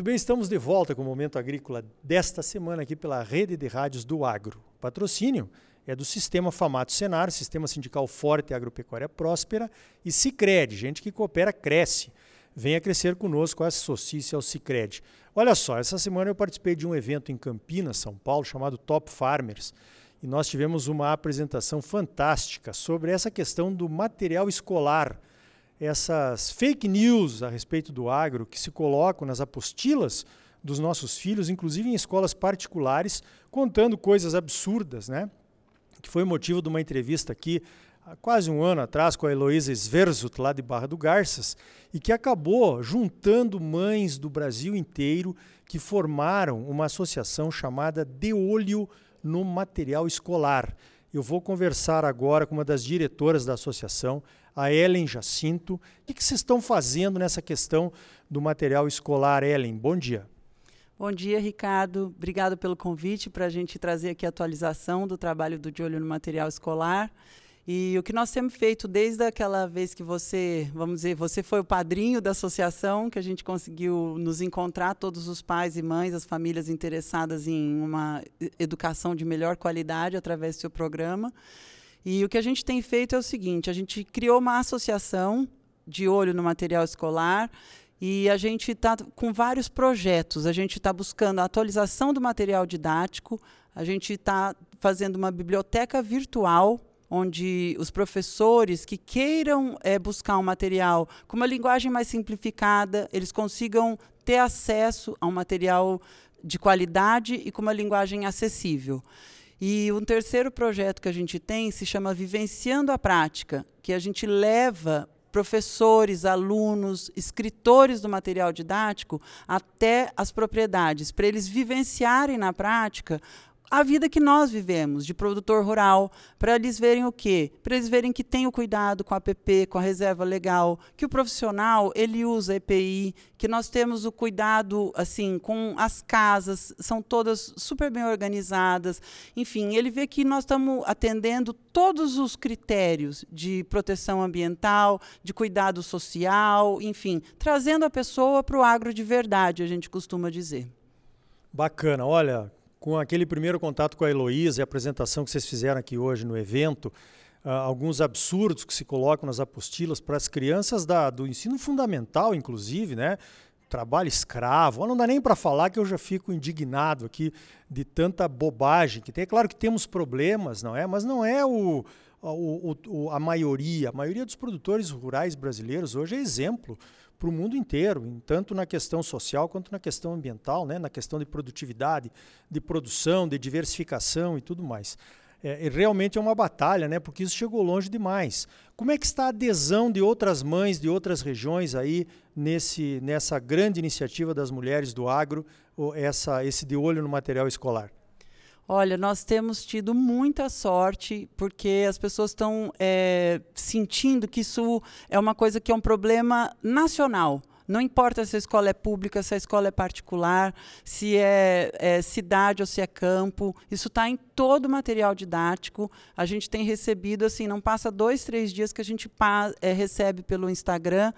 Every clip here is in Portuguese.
Muito bem, estamos de volta com o Momento Agrícola desta semana aqui pela Rede de Rádios do Agro. O patrocínio é do Sistema Famato Senar, Sistema Sindical Forte e Agropecuária Próspera, e Cicred, gente que coopera, cresce. Venha crescer conosco, associe-se ao Cicred. Olha só, essa semana eu participei de um evento em Campinas, São Paulo, chamado Top Farmers, e nós tivemos uma apresentação fantástica sobre essa questão do material escolar, essas fake news a respeito do agro que se colocam nas apostilas dos nossos filhos, inclusive em escolas particulares, contando coisas absurdas, né? Que foi motivo de uma entrevista aqui há quase um ano atrás com a Heloísa Sverzut, lá de Barra do Garças, e que acabou juntando mães do Brasil inteiro que formaram uma associação chamada De Olho no Material Escolar. Eu vou conversar agora com uma das diretoras da associação, a Ellen Jacinto. O que vocês estão fazendo nessa questão do material escolar, Ellen? Bom dia. Bom dia, Ricardo. Obrigado pelo convite para a gente trazer aqui a atualização do trabalho do De Olho no Material Escolar. E o que nós temos feito desde aquela vez que você, vamos dizer, você foi o padrinho da associação, que a gente conseguiu nos encontrar, todos os pais e mães, as famílias interessadas em uma educação de melhor qualidade através do seu programa. E o que a gente tem feito é o seguinte: a gente criou uma associação de olho no material escolar e a gente está com vários projetos. A gente está buscando a atualização do material didático, a gente está fazendo uma biblioteca virtual onde os professores que queiram é, buscar um material com uma linguagem mais simplificada, eles consigam ter acesso a um material de qualidade e com uma linguagem acessível. E um terceiro projeto que a gente tem se chama Vivenciando a Prática, que a gente leva professores, alunos, escritores do material didático até as propriedades, para eles vivenciarem na prática a vida que nós vivemos, de produtor rural, para eles verem o quê? Para eles verem que tem o cuidado com a APP, com a reserva legal, que o profissional ele usa EPI, que nós temos o cuidado assim com as casas, são todas super bem organizadas. Enfim, ele vê que nós estamos atendendo todos os critérios de proteção ambiental, de cuidado social, enfim, trazendo a pessoa para o agro de verdade, a gente costuma dizer. Bacana. Olha, com aquele primeiro contato com a Heloísa e a apresentação que vocês fizeram aqui hoje no evento, uh, alguns absurdos que se colocam nas apostilas para as crianças da, do ensino fundamental, inclusive, né? Trabalho escravo. Não dá nem para falar que eu já fico indignado aqui de tanta bobagem que tem. É claro que temos problemas, não é? Mas não é o, o, o a maioria. A maioria dos produtores rurais brasileiros hoje é exemplo para o mundo inteiro, tanto na questão social quanto na questão ambiental, né? na questão de produtividade, de produção, de diversificação e tudo mais. É, realmente é uma batalha, né? porque isso chegou longe demais. Como é que está a adesão de outras mães de outras regiões aí nesse, nessa grande iniciativa das mulheres do agro, essa, esse de olho no material escolar? Olha, nós temos tido muita sorte porque as pessoas estão é, sentindo que isso é uma coisa que é um problema nacional. Não importa se a escola é pública, se a escola é particular, se é, é cidade ou se é campo, isso está em todo o material didático. A gente tem recebido, assim, não passa dois, três dias que a gente é, recebe pelo Instagram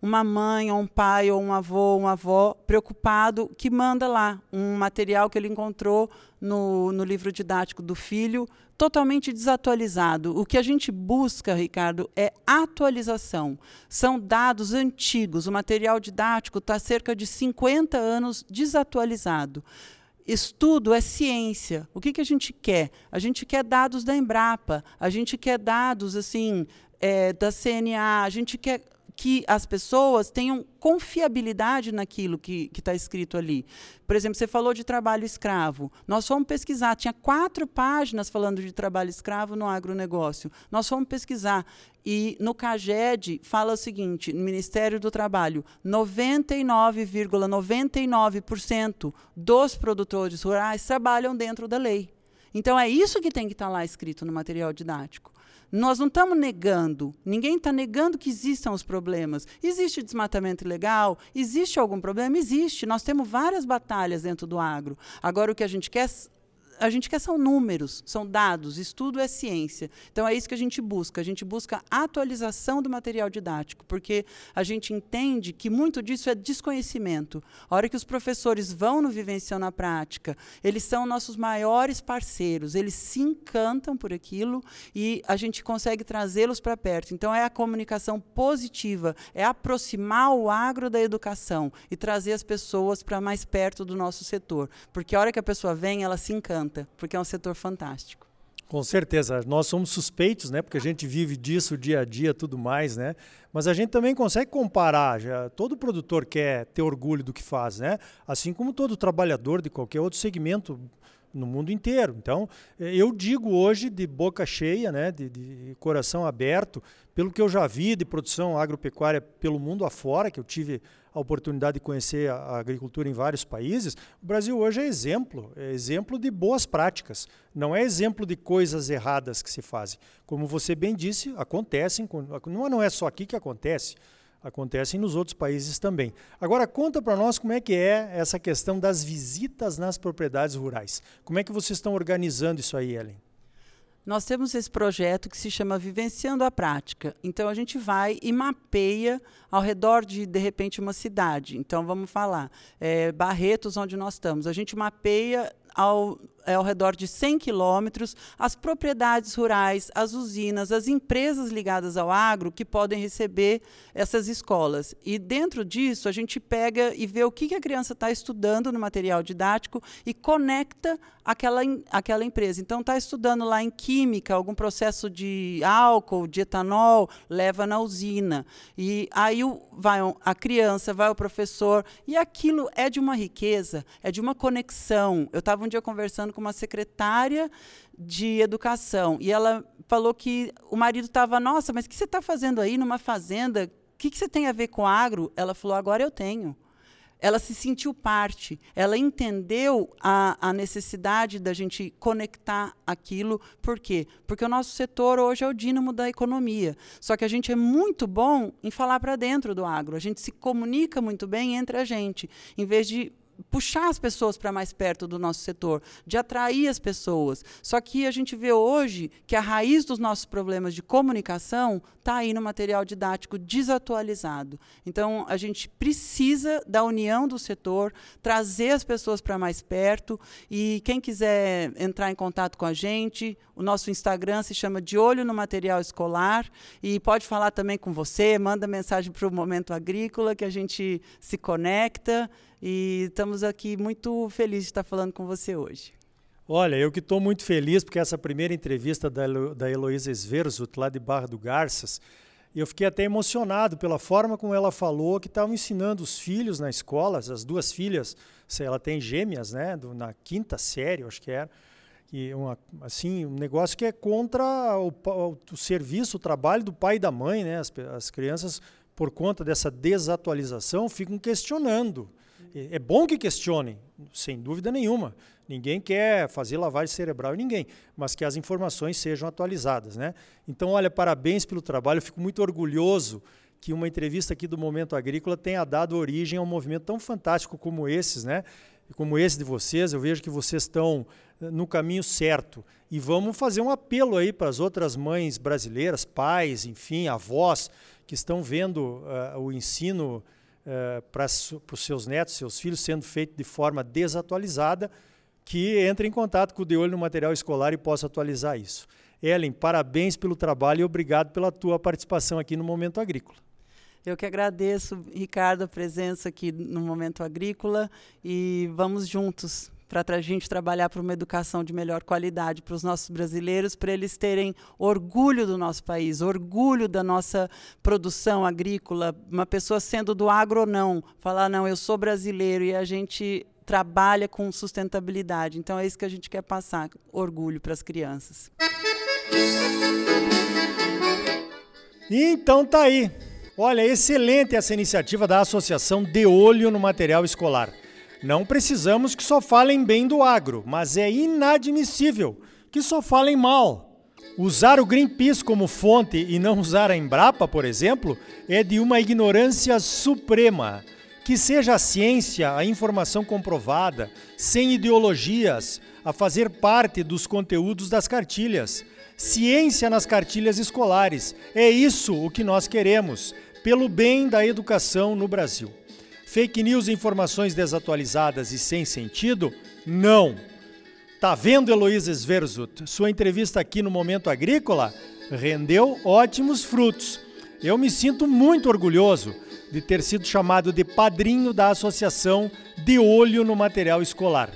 uma mãe, ou um pai, ou um avô, uma avó preocupado que manda lá um material que ele encontrou no, no livro didático do filho totalmente desatualizado. O que a gente busca, Ricardo, é atualização. São dados antigos. O material didático está cerca de 50 anos desatualizado. Estudo é ciência. O que, que a gente quer? A gente quer dados da Embrapa, a gente quer dados assim é, da CNA, a gente quer que as pessoas tenham confiabilidade naquilo que está escrito ali. Por exemplo, você falou de trabalho escravo. Nós fomos pesquisar, tinha quatro páginas falando de trabalho escravo no agronegócio. Nós fomos pesquisar. E no CAGED fala o seguinte: no Ministério do Trabalho, 99,99% ,99 dos produtores rurais trabalham dentro da lei. Então é isso que tem que estar tá lá escrito no material didático. Nós não estamos negando, ninguém está negando que existam os problemas. Existe desmatamento ilegal? Existe algum problema? Existe. Nós temos várias batalhas dentro do agro. Agora, o que a gente quer a gente quer são números, são dados, estudo é ciência. Então é isso que a gente busca. A gente busca atualização do material didático, porque a gente entende que muito disso é desconhecimento. A hora que os professores vão no vivenciando na prática, eles são nossos maiores parceiros, eles se encantam por aquilo e a gente consegue trazê-los para perto. Então é a comunicação positiva, é aproximar o agro da educação e trazer as pessoas para mais perto do nosso setor, porque a hora que a pessoa vem, ela se encanta, porque é um setor fantástico. Com certeza, nós somos suspeitos, né? Porque a gente vive disso dia a dia, tudo mais, né? Mas a gente também consegue comparar. Já, todo produtor quer ter orgulho do que faz, né? Assim como todo trabalhador de qualquer outro segmento no mundo inteiro. Então, eu digo hoje de boca cheia, né? De, de coração aberto, pelo que eu já vi de produção agropecuária pelo mundo afora, que eu tive a oportunidade de conhecer a agricultura em vários países, o Brasil hoje é exemplo, é exemplo de boas práticas, não é exemplo de coisas erradas que se fazem. Como você bem disse, acontecem, não é só aqui que acontece, acontecem nos outros países também. Agora conta para nós como é que é essa questão das visitas nas propriedades rurais. Como é que vocês estão organizando isso aí, Ellen? Nós temos esse projeto que se chama Vivenciando a Prática. Então a gente vai e mapeia ao redor de de repente uma cidade. Então vamos falar é, Barretos, onde nós estamos. A gente mapeia ao, é, ao redor de 100 quilômetros, as propriedades rurais, as usinas, as empresas ligadas ao agro que podem receber essas escolas. E dentro disso, a gente pega e vê o que a criança está estudando no material didático e conecta aquela, aquela empresa. Então, está estudando lá em química, algum processo de álcool, de etanol, leva na usina. E aí vai a criança, vai o professor, e aquilo é de uma riqueza, é de uma conexão. Eu estava um dia conversando com uma secretária de educação e ela falou que o marido estava, nossa, mas o que você está fazendo aí numa fazenda? O que, que você tem a ver com agro? Ela falou, agora eu tenho ela se sentiu parte, ela entendeu a, a, necessidade da gente conectar aquilo. Por quê? Porque o nosso setor hoje é o dínamo da economia. Só que a gente é muito bom em falar para dentro do agro. A gente se comunica muito bem entre a gente, em vez de puxar as pessoas para mais perto do nosso setor, de atrair as pessoas. Só que a gente vê hoje que a raiz dos nossos problemas de comunicação está aí no material didático desatualizado. Então, a gente precisa da união do setor, trazer as pessoas para mais perto. E quem quiser entrar em contato com a gente, o nosso Instagram se chama De Olho no Material Escolar e pode falar também com você, manda mensagem para o Momento Agrícola que a gente se conecta. E estamos aqui muito felizes de estar falando com você hoje. Olha, eu que estou muito feliz porque essa primeira entrevista da, Helo, da Heloísa Sverzut, lá de Barra do Garças, eu fiquei até emocionado pela forma como ela falou que estavam ensinando os filhos na escola, as duas filhas, ela tem gêmeas, né, na quinta série, acho que era, e uma, assim, um negócio que é contra o, o, o, serviço, o trabalho do pai e da mãe, né, as, as crianças, por conta dessa desatualização, ficam questionando é bom que questionem, sem dúvida nenhuma. Ninguém quer fazer lavagem cerebral em ninguém, mas que as informações sejam atualizadas. Né? Então, olha, parabéns pelo trabalho. Eu fico muito orgulhoso que uma entrevista aqui do Momento Agrícola tenha dado origem a um movimento tão fantástico como esses, né? como esse de vocês. Eu vejo que vocês estão eh, no caminho certo. E vamos fazer um apelo aí para as outras mães brasileiras, pais, enfim, avós, que estão vendo uh, o ensino uh, para os seus netos, seus filhos, sendo feito de forma desatualizada, que entre em contato com o De Olho no Material Escolar e possa atualizar isso. Ellen, parabéns pelo trabalho e obrigado pela tua participação aqui no Momento Agrícola. Eu que agradeço, Ricardo, a presença aqui no Momento Agrícola e vamos juntos para a gente trabalhar para uma educação de melhor qualidade para os nossos brasileiros, para eles terem orgulho do nosso país, orgulho da nossa produção agrícola, uma pessoa sendo do agro ou não, falar, não, eu sou brasileiro e a gente trabalha com sustentabilidade. Então é isso que a gente quer passar, orgulho para as crianças. Então tá aí. Olha, excelente essa iniciativa da Associação De Olho no Material Escolar. Não precisamos que só falem bem do agro, mas é inadmissível que só falem mal. Usar o Greenpeace como fonte e não usar a Embrapa, por exemplo, é de uma ignorância suprema. Que seja a ciência, a informação comprovada, sem ideologias, a fazer parte dos conteúdos das cartilhas. Ciência nas cartilhas escolares. É isso o que nós queremos, pelo bem da educação no Brasil. Fake news e informações desatualizadas e sem sentido? Não. Tá vendo, Heloísa Sverzut? Sua entrevista aqui no Momento Agrícola rendeu ótimos frutos. Eu me sinto muito orgulhoso de ter sido chamado de padrinho da Associação De Olho no Material Escolar.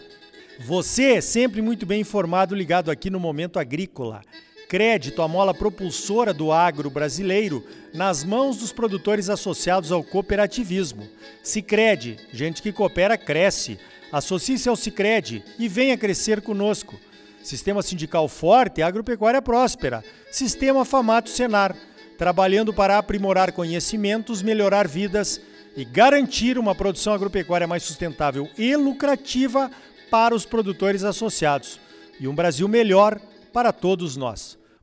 Você é sempre muito bem informado ligado aqui no Momento Agrícola. Crédito, a mola propulsora do agro brasileiro, nas mãos dos produtores associados ao cooperativismo. Sicredi, gente que coopera cresce. Associe-se ao Sicredi e venha crescer conosco. Sistema sindical forte, agropecuária próspera. Sistema Famato Senar, trabalhando para aprimorar conhecimentos, melhorar vidas e garantir uma produção agropecuária mais sustentável e lucrativa para os produtores associados e um Brasil melhor para todos nós.